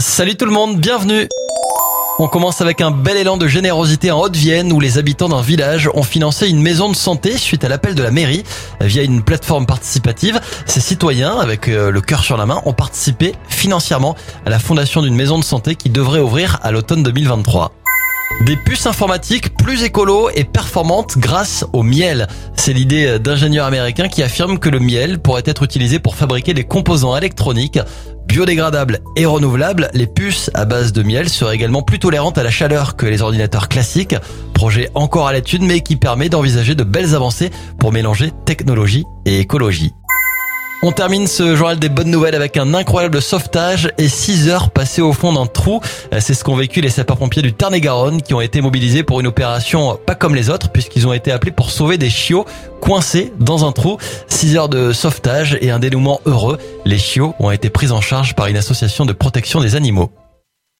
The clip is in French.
Salut tout le monde, bienvenue on commence avec un bel élan de générosité en Haute-Vienne où les habitants d'un village ont financé une maison de santé suite à l'appel de la mairie via une plateforme participative. Ces citoyens, avec euh, le cœur sur la main, ont participé financièrement à la fondation d'une maison de santé qui devrait ouvrir à l'automne 2023. Des puces informatiques plus écolo et performantes grâce au miel. C'est l'idée d'ingénieurs américains qui affirment que le miel pourrait être utilisé pour fabriquer des composants électroniques biodégradables et renouvelables. Les puces à base de miel seraient également plus tolérantes à la chaleur que les ordinateurs classiques. Projet encore à l'étude mais qui permet d'envisager de belles avancées pour mélanger technologie et écologie. On termine ce journal des bonnes nouvelles avec un incroyable sauvetage et 6 heures passées au fond d'un trou. C'est ce qu'ont vécu les sapeurs-pompiers du Tarn-et-Garonne qui ont été mobilisés pour une opération pas comme les autres puisqu'ils ont été appelés pour sauver des chiots coincés dans un trou. 6 heures de sauvetage et un dénouement heureux. Les chiots ont été pris en charge par une association de protection des animaux.